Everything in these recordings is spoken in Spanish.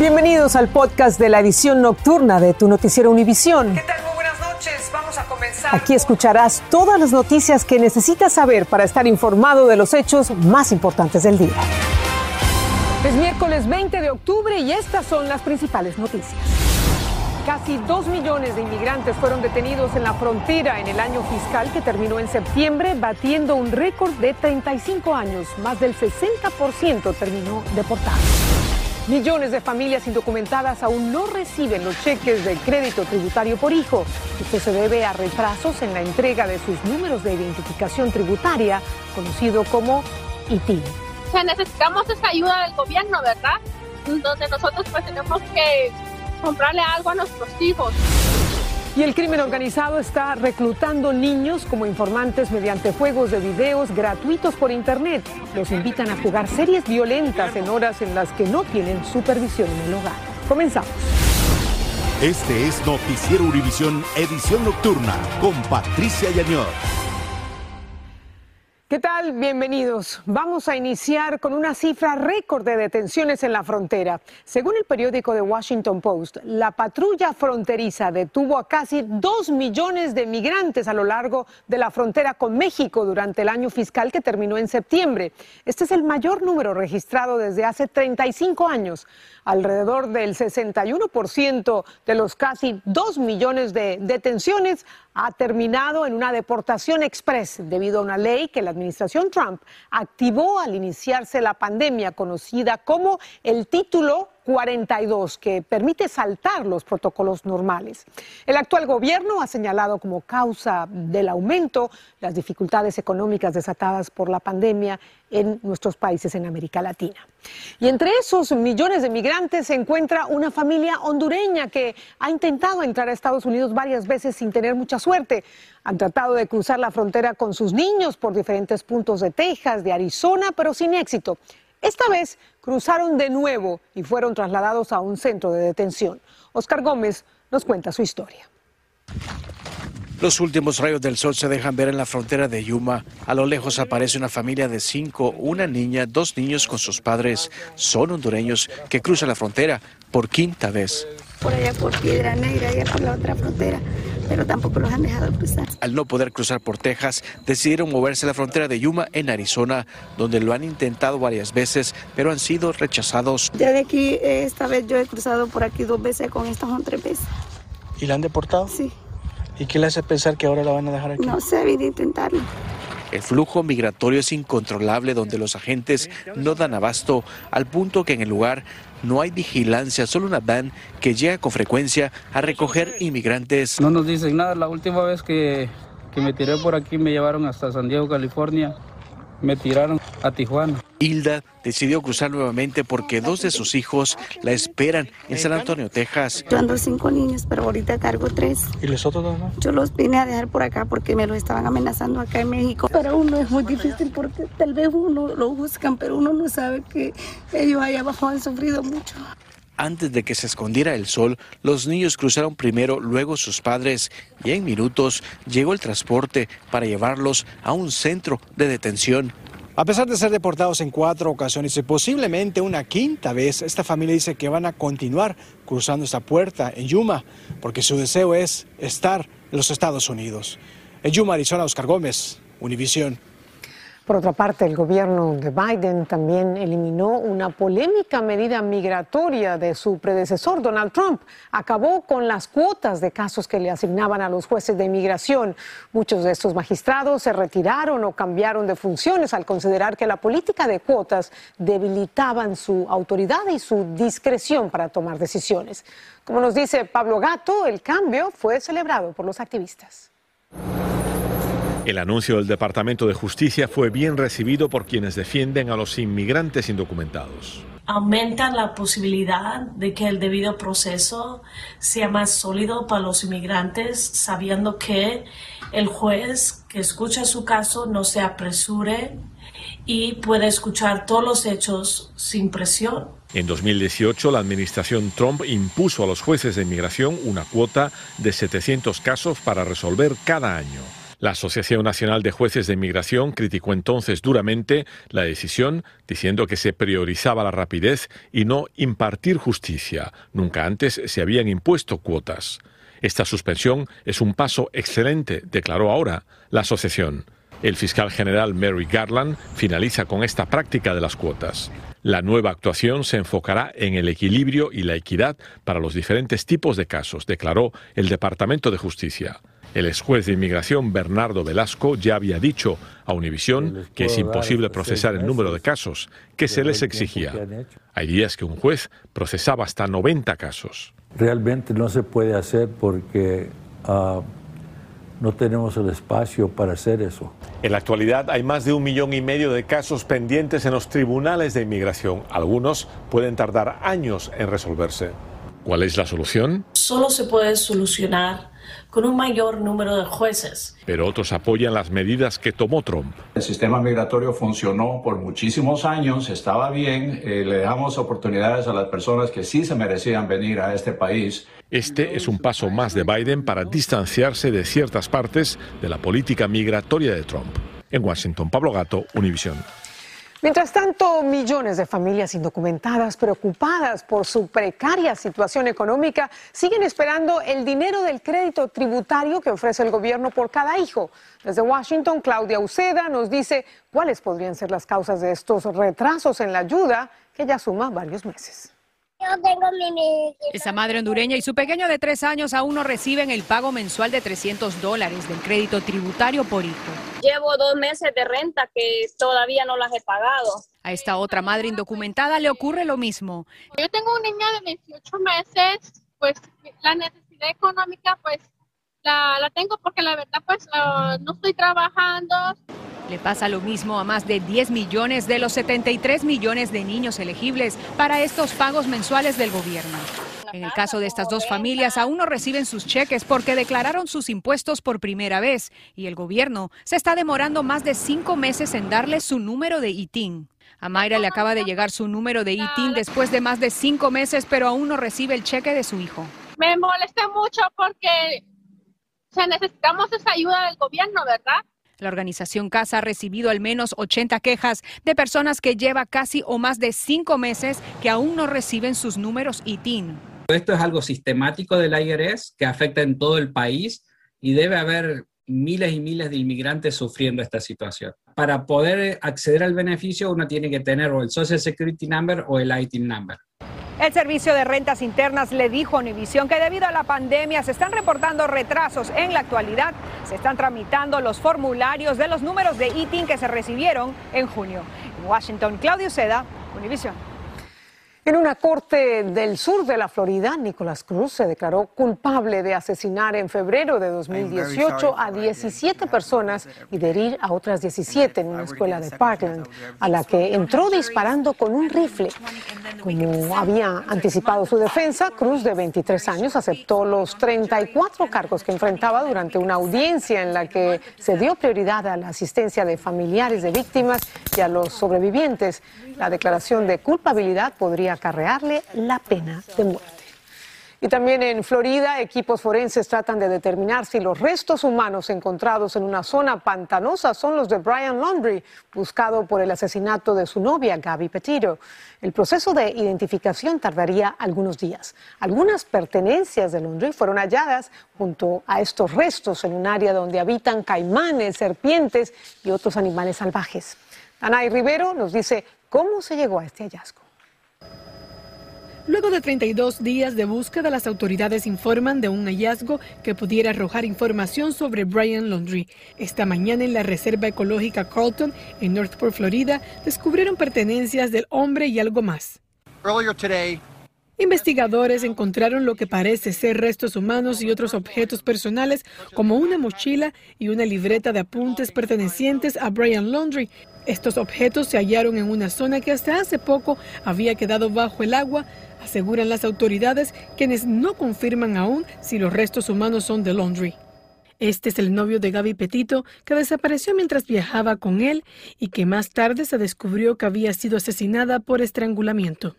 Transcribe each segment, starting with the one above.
Bienvenidos al podcast de la edición nocturna de tu noticiero Univisión. ¿Qué tal? Muy buenas noches. Vamos a comenzar. Aquí escucharás todas las noticias que necesitas saber para estar informado de los hechos más importantes del día. Es miércoles 20 de octubre y estas son las principales noticias. Casi dos millones de inmigrantes fueron detenidos en la frontera en el año fiscal que terminó en septiembre, batiendo un récord de 35 años. Más del 60% terminó deportado. Millones de familias indocumentadas aún no reciben los cheques de crédito tributario por hijo. Esto se debe a retrasos en la entrega de sus números de identificación tributaria, conocido como ITIN. O sea, necesitamos esa ayuda del gobierno, ¿verdad? Donde nosotros pues tenemos que comprarle algo a nuestros hijos. Y el crimen organizado está reclutando niños como informantes mediante juegos de videos gratuitos por Internet. Los invitan a jugar series violentas en horas en las que no tienen supervisión en el hogar. Comenzamos. Este es Noticiero Univisión Edición Nocturna con Patricia Yañor. ¿Qué tal? Bienvenidos. Vamos a iniciar con una cifra récord de detenciones en la frontera. Según el periódico The Washington Post, la patrulla fronteriza detuvo a casi dos millones de migrantes a lo largo de la frontera con México durante el año fiscal que terminó en septiembre. Este es el mayor número registrado desde hace 35 años. Alrededor del 61% de los casi dos millones de detenciones ha terminado en una deportación express debido a una ley que la administración Trump activó al iniciarse la pandemia, conocida como el título 42, que permite saltar los protocolos normales. El actual gobierno ha señalado como causa del aumento las dificultades económicas desatadas por la pandemia en nuestros países en América Latina. Y entre esos millones de migrantes se encuentra una familia hondureña que ha intentado entrar a Estados Unidos varias veces sin tener mucha suerte. Han tratado de cruzar la frontera con sus niños por diferentes puntos de Texas, de Arizona, pero sin éxito. Esta vez cruzaron de nuevo y fueron trasladados a un centro de detención. Oscar Gómez nos cuenta su historia. Los últimos rayos del sol se dejan ver en la frontera de Yuma. A lo lejos aparece una familia de cinco, una niña, dos niños con sus padres. Son hondureños que cruzan la frontera por quinta vez. Por allá por Piedra Negra, allá por la otra frontera, pero tampoco los han dejado cruzar. Al no poder cruzar por Texas, decidieron moverse a la frontera de Yuma en Arizona, donde lo han intentado varias veces, pero han sido rechazados. Ya de aquí, esta vez yo he cruzado por aquí dos veces, con estas son tres veces. ¿Y la han deportado? Sí. ¿Y qué le hace pensar que ahora la van a dejar aquí? No sé, vine a intentarlo. El flujo migratorio es incontrolable donde los agentes no dan abasto al punto que en el lugar no hay vigilancia, solo una van que llega con frecuencia a recoger inmigrantes. No nos dicen nada. La última vez que, que me tiré por aquí me llevaron hasta San Diego, California. Me tiraron a Tijuana. Hilda decidió cruzar nuevamente porque dos de sus hijos la esperan en San Antonio, Texas. Yo ando cinco niños, pero ahorita cargo tres. ¿Y los otros dos no? Yo los vine a dejar por acá porque me los estaban amenazando acá en México. Pero uno es muy difícil porque tal vez uno lo buscan, pero uno no sabe que ellos allá abajo han sufrido mucho. Antes de que se escondiera el sol, los niños cruzaron primero, luego sus padres, y en minutos llegó el transporte para llevarlos a un centro de detención. A pesar de ser deportados en cuatro ocasiones y posiblemente una quinta vez, esta familia dice que van a continuar cruzando esta puerta en Yuma, porque su deseo es estar en los Estados Unidos. En Yuma, Arizona, Oscar Gómez, Univisión. Por otra parte, el gobierno de Biden también eliminó una polémica medida migratoria de su predecesor, Donald Trump. Acabó con las cuotas de casos que le asignaban a los jueces de inmigración. Muchos de estos magistrados se retiraron o cambiaron de funciones al considerar que la política de cuotas debilitaban su autoridad y su discreción para tomar decisiones. Como nos dice Pablo Gato, el cambio fue celebrado por los activistas. El anuncio del Departamento de Justicia fue bien recibido por quienes defienden a los inmigrantes indocumentados. Aumenta la posibilidad de que el debido proceso sea más sólido para los inmigrantes, sabiendo que el juez que escucha su caso no se apresure y puede escuchar todos los hechos sin presión. En 2018, la administración Trump impuso a los jueces de inmigración una cuota de 700 casos para resolver cada año. La Asociación Nacional de Jueces de Inmigración criticó entonces duramente la decisión, diciendo que se priorizaba la rapidez y no impartir justicia. Nunca antes se habían impuesto cuotas. Esta suspensión es un paso excelente, declaró ahora la asociación. El fiscal general Mary Garland finaliza con esta práctica de las cuotas. La nueva actuación se enfocará en el equilibrio y la equidad para los diferentes tipos de casos, declaró el Departamento de Justicia. El ex juez de inmigración Bernardo Velasco ya había dicho a Univisión que es imposible procesar el número de casos que se les exigía. Hay días que un juez procesaba hasta 90 casos. Realmente no se puede hacer porque ah, no tenemos el espacio para hacer eso. En la actualidad hay más de un millón y medio de casos pendientes en los tribunales de inmigración. Algunos pueden tardar años en resolverse. ¿Cuál es la solución? Solo se puede solucionar con un mayor número de jueces. Pero otros apoyan las medidas que tomó Trump. El sistema migratorio funcionó por muchísimos años, estaba bien, eh, le damos oportunidades a las personas que sí se merecían venir a este país. Este es un paso más de Biden para distanciarse de ciertas partes de la política migratoria de Trump. En Washington, Pablo Gato, Univisión. Mientras tanto, millones de familias indocumentadas preocupadas por su precaria situación económica siguen esperando el dinero del crédito tributario que ofrece el gobierno por cada hijo. Desde Washington, Claudia Uceda nos dice cuáles podrían ser las causas de estos retrasos en la ayuda que ya suma varios meses. Esa madre hondureña y su pequeño de tres años aún no reciben el pago mensual de 300 dólares del crédito tributario por hijo. Llevo dos meses de renta que todavía no las he pagado. A esta otra madre indocumentada le ocurre lo mismo. Yo tengo una niña de 18 meses, pues la necesidad económica pues la, la tengo porque la verdad pues uh, no estoy trabajando. Le pasa lo mismo a más de 10 millones de los 73 millones de niños elegibles para estos pagos mensuales del gobierno. En el caso de estas dos familias, aún no reciben sus cheques porque declararon sus impuestos por primera vez y el gobierno se está demorando más de cinco meses en darles su número de ITIN. A Mayra le acaba de llegar su número de ITIN después de más de cinco meses, pero aún no recibe el cheque de su hijo. Me molesta mucho porque necesitamos esa ayuda del gobierno, ¿verdad? La organización CASA ha recibido al menos 80 quejas de personas que lleva casi o más de cinco meses que aún no reciben sus números ITIN. Esto es algo sistemático del IRS que afecta en todo el país y debe haber miles y miles de inmigrantes sufriendo esta situación. Para poder acceder al beneficio uno tiene que tener o el Social Security Number o el ITIN Number. El Servicio de Rentas Internas le dijo a Univision que debido a la pandemia se están reportando retrasos en la actualidad. Se están tramitando los formularios de los números de ITIN que se recibieron en junio. En Washington, Claudio Seda, Univision. En una corte del sur de la Florida, Nicolás Cruz se declaró culpable de asesinar en febrero de 2018 a 17 personas y de herir a otras 17 en una escuela de Parkland, a la que entró disparando con un rifle. Como había anticipado su defensa, Cruz, de 23 años, aceptó los 34 cargos que enfrentaba durante una audiencia en la que se dio prioridad a la asistencia de familiares de víctimas y a los sobrevivientes. La declaración de culpabilidad podría acarrearle la pena de muerte. Y también en Florida, equipos forenses tratan de determinar si los restos humanos encontrados en una zona pantanosa son los de Brian Laundrie, buscado por el asesinato de su novia, Gaby Petito. El proceso de identificación tardaría algunos días. Algunas pertenencias de Laundrie fueron halladas junto a estos restos en un área donde habitan caimanes, serpientes y otros animales salvajes. Anay Rivero nos dice cómo se llegó a este hallazgo. Luego de 32 días de búsqueda, las autoridades informan de un hallazgo que pudiera arrojar información sobre Brian Laundrie. Esta mañana en la Reserva Ecológica Carlton, en Northport, Florida, descubrieron pertenencias del hombre y algo más. Investigadores encontraron lo que parece ser restos humanos y otros objetos personales como una mochila y una libreta de apuntes pertenecientes a Brian Laundrie. Estos objetos se hallaron en una zona que hasta hace poco había quedado bajo el agua aseguran las autoridades, quienes no confirman aún si los restos humanos son de Laundry. Este es el novio de Gaby Petito, que desapareció mientras viajaba con él y que más tarde se descubrió que había sido asesinada por estrangulamiento.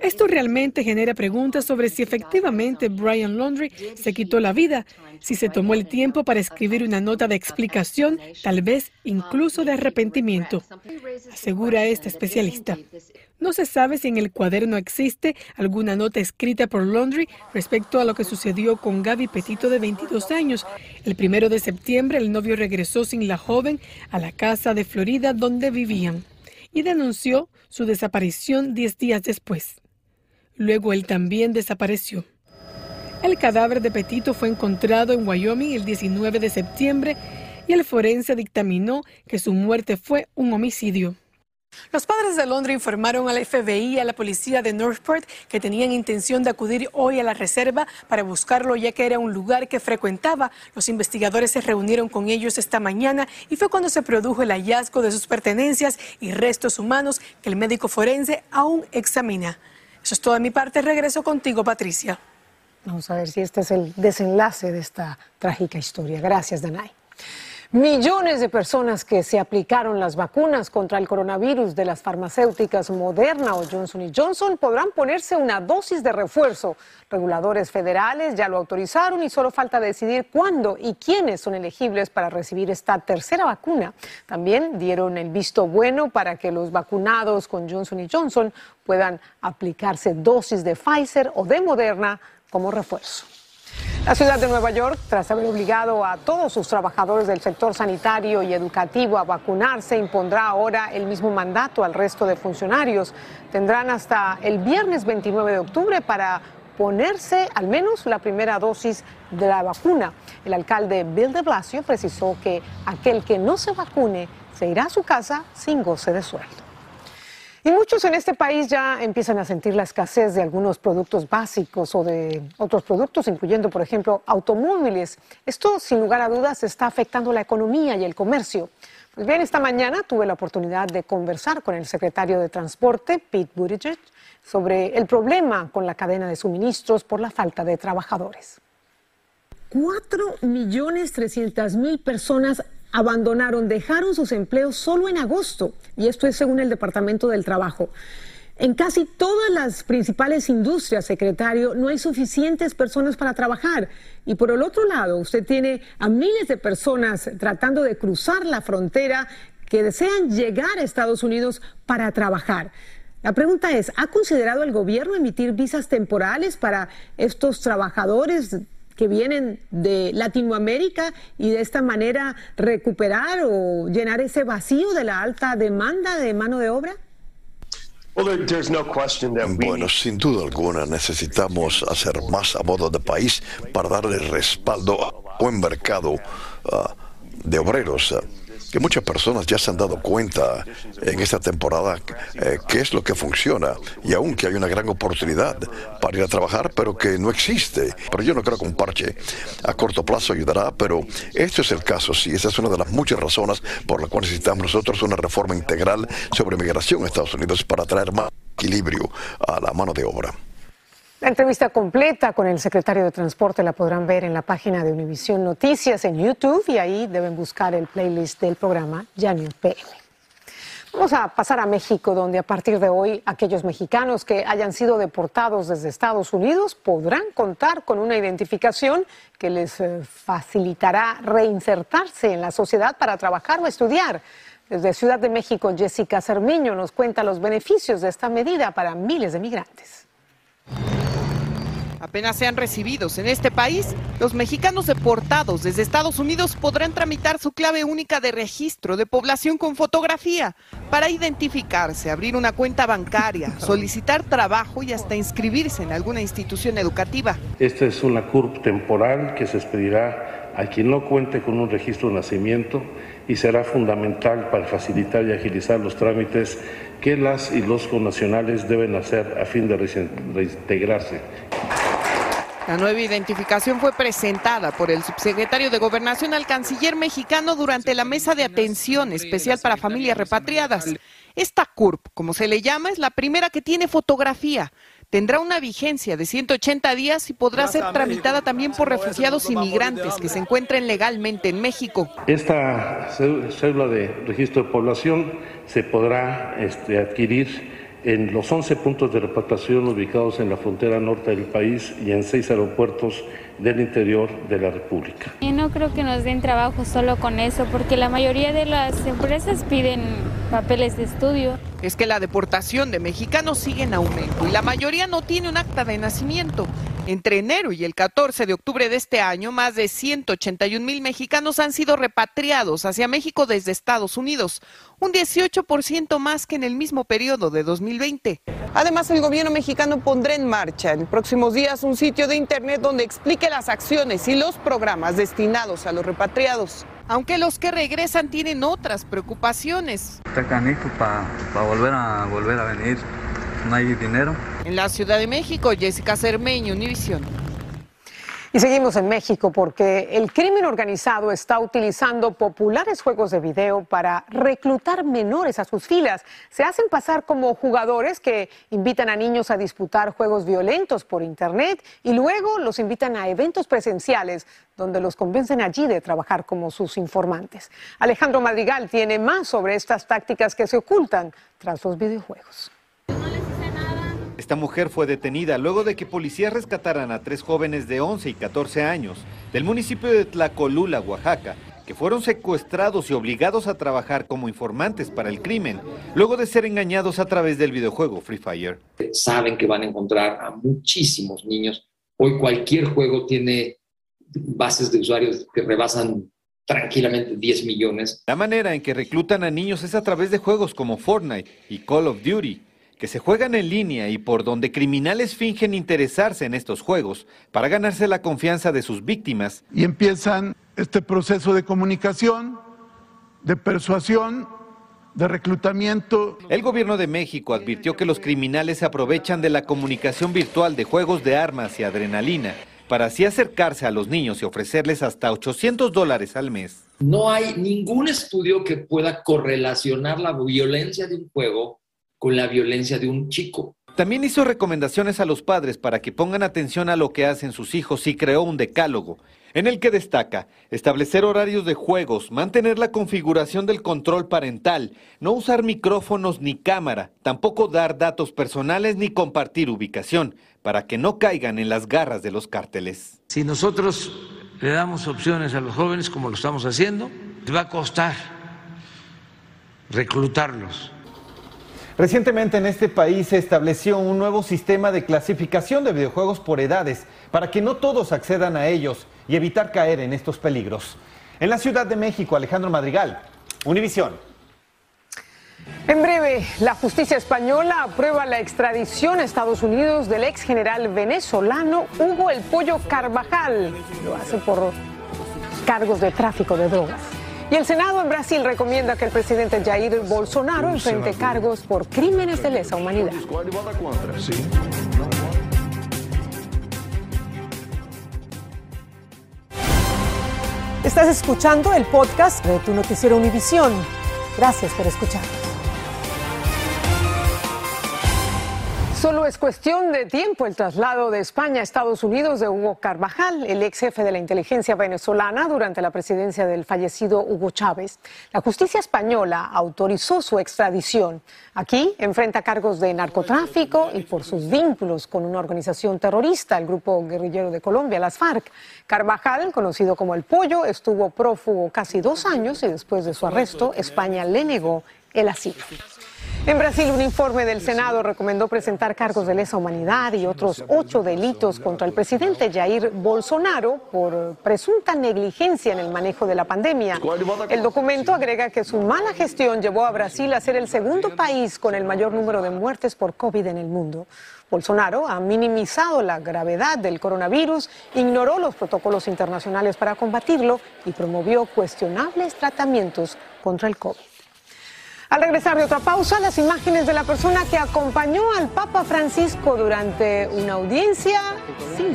Esto realmente genera preguntas sobre si efectivamente Brian Laundry se quitó la vida, si se tomó el tiempo para escribir una nota de explicación, tal vez incluso de arrepentimiento, asegura este especialista. No se sabe si en el cuaderno existe alguna nota escrita por Laundry respecto a lo que sucedió con Gaby Petito de 22 años. El primero de septiembre el novio regresó sin la joven a la casa de Florida donde vivían y denunció su desaparición 10 días después. Luego él también desapareció. El cadáver de Petito fue encontrado en Wyoming el 19 de septiembre y el forense dictaminó que su muerte fue un homicidio. Los padres de Londres informaron al FBI y a la policía de Northport que tenían intención de acudir hoy a la reserva para buscarlo ya que era un lugar que frecuentaba. Los investigadores se reunieron con ellos esta mañana y fue cuando se produjo el hallazgo de sus pertenencias y restos humanos que el médico forense aún examina. Eso es todo de mi parte. Regreso contigo, Patricia. Vamos a ver si este es el desenlace de esta trágica historia. Gracias, Danay. Millones de personas que se aplicaron las vacunas contra el coronavirus de las farmacéuticas Moderna o Johnson Johnson podrán ponerse una dosis de refuerzo. Reguladores federales ya lo autorizaron y solo falta decidir cuándo y quiénes son elegibles para recibir esta tercera vacuna. También dieron el visto bueno para que los vacunados con Johnson Johnson puedan aplicarse dosis de Pfizer o de Moderna como refuerzo. La ciudad de Nueva York, tras haber obligado a todos sus trabajadores del sector sanitario y educativo a vacunarse, impondrá ahora el mismo mandato al resto de funcionarios. Tendrán hasta el viernes 29 de octubre para ponerse al menos la primera dosis de la vacuna. El alcalde Bill de Blasio precisó que aquel que no se vacune se irá a su casa sin goce de sueldo. Y muchos en este país ya empiezan a sentir la escasez de algunos productos básicos o de otros productos, incluyendo, por ejemplo, automóviles. Esto, sin lugar a dudas, está afectando la economía y el comercio. Pues bien, esta mañana tuve la oportunidad de conversar con el secretario de Transporte, Pete Buttigieg, sobre el problema con la cadena de suministros por la falta de trabajadores. 4.300.000 millones mil personas abandonaron, dejaron sus empleos solo en agosto, y esto es según el Departamento del Trabajo. En casi todas las principales industrias, secretario, no hay suficientes personas para trabajar. Y por el otro lado, usted tiene a miles de personas tratando de cruzar la frontera que desean llegar a Estados Unidos para trabajar. La pregunta es, ¿ha considerado el gobierno emitir visas temporales para estos trabajadores que vienen de Latinoamérica y de esta manera recuperar o llenar ese vacío de la alta demanda de mano de obra? Bueno, sin duda alguna necesitamos hacer más a modo de país para darle respaldo a buen mercado ah, de obreros. Ah, que muchas personas ya se han dado cuenta en esta temporada eh, qué es lo que funciona y aún que hay una gran oportunidad para ir a trabajar, pero que no existe. Pero yo no creo que un parche a corto plazo ayudará, pero este es el caso, sí, esa es una de las muchas razones por las cuales necesitamos nosotros una reforma integral sobre migración a Estados Unidos para traer más equilibrio a la mano de obra. La entrevista completa con el secretario de Transporte la podrán ver en la página de Univisión Noticias en YouTube y ahí deben buscar el playlist del programa Janio PM. Vamos a pasar a México, donde a partir de hoy aquellos mexicanos que hayan sido deportados desde Estados Unidos podrán contar con una identificación que les eh, facilitará reinsertarse en la sociedad para trabajar o estudiar. Desde Ciudad de México, Jessica Cermiño nos cuenta los beneficios de esta medida para miles de migrantes. Apenas sean recibidos en este país, los mexicanos deportados desde Estados Unidos podrán tramitar su clave única de registro de población con fotografía para identificarse, abrir una cuenta bancaria, solicitar trabajo y hasta inscribirse en alguna institución educativa. Esta es una CURP temporal que se expedirá a quien no cuente con un registro de nacimiento y será fundamental para facilitar y agilizar los trámites que las y los connacionales deben hacer a fin de reintegrarse la nueva identificación fue presentada por el subsecretario de Gobernación al canciller mexicano durante la mesa de atención especial para familias repatriadas. Esta CURP, como se le llama, es la primera que tiene fotografía. Tendrá una vigencia de 180 días y podrá ser tramitada también por refugiados inmigrantes que se encuentren legalmente en México. Esta cédula de registro de población se podrá este, adquirir en los 11 puntos de repatriación ubicados en la frontera norte del país y en seis aeropuertos del interior de la República. Y no creo que nos den trabajo solo con eso, porque la mayoría de las empresas piden papeles de estudio. Es que la deportación de mexicanos sigue en aumento y la mayoría no tiene un acta de nacimiento. Entre enero y el 14 de octubre de este año, más de 181 mil mexicanos han sido repatriados hacia México desde Estados Unidos, un 18% más que en el mismo periodo de 2020. Además, el gobierno mexicano pondrá en marcha en próximos días un sitio de internet donde explique las acciones y los programas destinados a los repatriados. Aunque los que regresan tienen otras preocupaciones. Está para volver, a, volver a venir. No hay dinero. En la Ciudad de México, Jessica Cermeño, Univisión. Y seguimos en México porque el crimen organizado está utilizando populares juegos de video para reclutar menores a sus filas. Se hacen pasar como jugadores que invitan a niños a disputar juegos violentos por Internet y luego los invitan a eventos presenciales donde los convencen allí de trabajar como sus informantes. Alejandro Madrigal tiene más sobre estas tácticas que se ocultan tras los videojuegos. Esta mujer fue detenida luego de que policías rescataran a tres jóvenes de 11 y 14 años del municipio de Tlacolula, Oaxaca, que fueron secuestrados y obligados a trabajar como informantes para el crimen, luego de ser engañados a través del videojuego Free Fire. Saben que van a encontrar a muchísimos niños. Hoy cualquier juego tiene bases de usuarios que rebasan tranquilamente 10 millones. La manera en que reclutan a niños es a través de juegos como Fortnite y Call of Duty que se juegan en línea y por donde criminales fingen interesarse en estos juegos para ganarse la confianza de sus víctimas. Y empiezan este proceso de comunicación, de persuasión, de reclutamiento. El gobierno de México advirtió que los criminales se aprovechan de la comunicación virtual de juegos de armas y adrenalina para así acercarse a los niños y ofrecerles hasta 800 dólares al mes. No hay ningún estudio que pueda correlacionar la violencia de un juego con la violencia de un chico. También hizo recomendaciones a los padres para que pongan atención a lo que hacen sus hijos y creó un decálogo, en el que destaca establecer horarios de juegos, mantener la configuración del control parental, no usar micrófonos ni cámara, tampoco dar datos personales ni compartir ubicación, para que no caigan en las garras de los cárteles. Si nosotros le damos opciones a los jóvenes como lo estamos haciendo, les va a costar reclutarlos Recientemente en este país se estableció un nuevo sistema de clasificación de videojuegos por edades para que no todos accedan a ellos y evitar caer en estos peligros. En la Ciudad de México, Alejandro Madrigal, Univisión. En breve, la justicia española aprueba la extradición a Estados Unidos del ex general venezolano Hugo El Pollo Carvajal. Lo hace por cargos de tráfico de drogas. Y el Senado en Brasil recomienda que el presidente Jair Bolsonaro enfrente cargos por crímenes de lesa humanidad. Estás escuchando el podcast de tu noticiero Univisión. Gracias por escuchar. Solo es cuestión de tiempo el traslado de España a Estados Unidos de Hugo Carvajal, el ex jefe de la inteligencia venezolana durante la presidencia del fallecido Hugo Chávez. La justicia española autorizó su extradición. Aquí enfrenta cargos de narcotráfico y por sus vínculos con una organización terrorista, el grupo guerrillero de Colombia, las FARC. Carvajal, conocido como el Pollo, estuvo prófugo casi dos años y después de su arresto, España le negó el asilo. En Brasil, un informe del Senado recomendó presentar cargos de lesa humanidad y otros ocho delitos contra el presidente Jair Bolsonaro por presunta negligencia en el manejo de la pandemia. El documento agrega que su mala gestión llevó a Brasil a ser el segundo país con el mayor número de muertes por COVID en el mundo. Bolsonaro ha minimizado la gravedad del coronavirus, ignoró los protocolos internacionales para combatirlo y promovió cuestionables tratamientos contra el COVID. Al regresar de otra pausa, las imágenes de la persona que acompañó al Papa Francisco durante una audiencia sin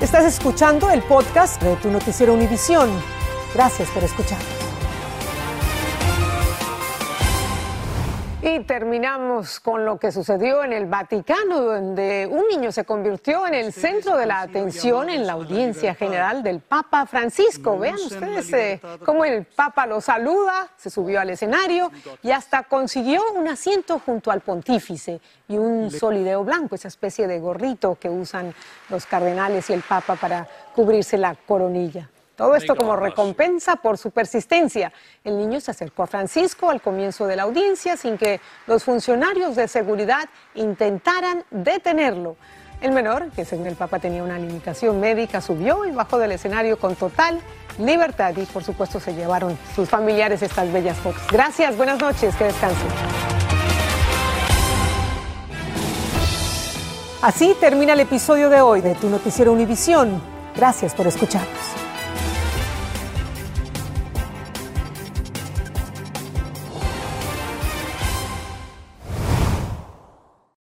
Estás escuchando el podcast de tu noticiero Univisión. Gracias por escuchar. Y terminamos con lo que sucedió en el Vaticano, donde un niño se convirtió en el centro de la atención en la audiencia general del Papa Francisco. Vean ustedes eh, cómo el Papa lo saluda, se subió al escenario y hasta consiguió un asiento junto al pontífice y un solideo blanco, esa especie de gorrito que usan los cardenales y el Papa para cubrirse la coronilla. Todo esto como recompensa por su persistencia. El niño se acercó a Francisco al comienzo de la audiencia sin que los funcionarios de seguridad intentaran detenerlo. El menor, que según el Papa tenía una limitación médica, subió y bajó del escenario con total libertad y por supuesto se llevaron sus familiares estas bellas fotos. Gracias, buenas noches, que descansen. Así termina el episodio de hoy de Tu Noticiero Univisión. Gracias por escucharnos.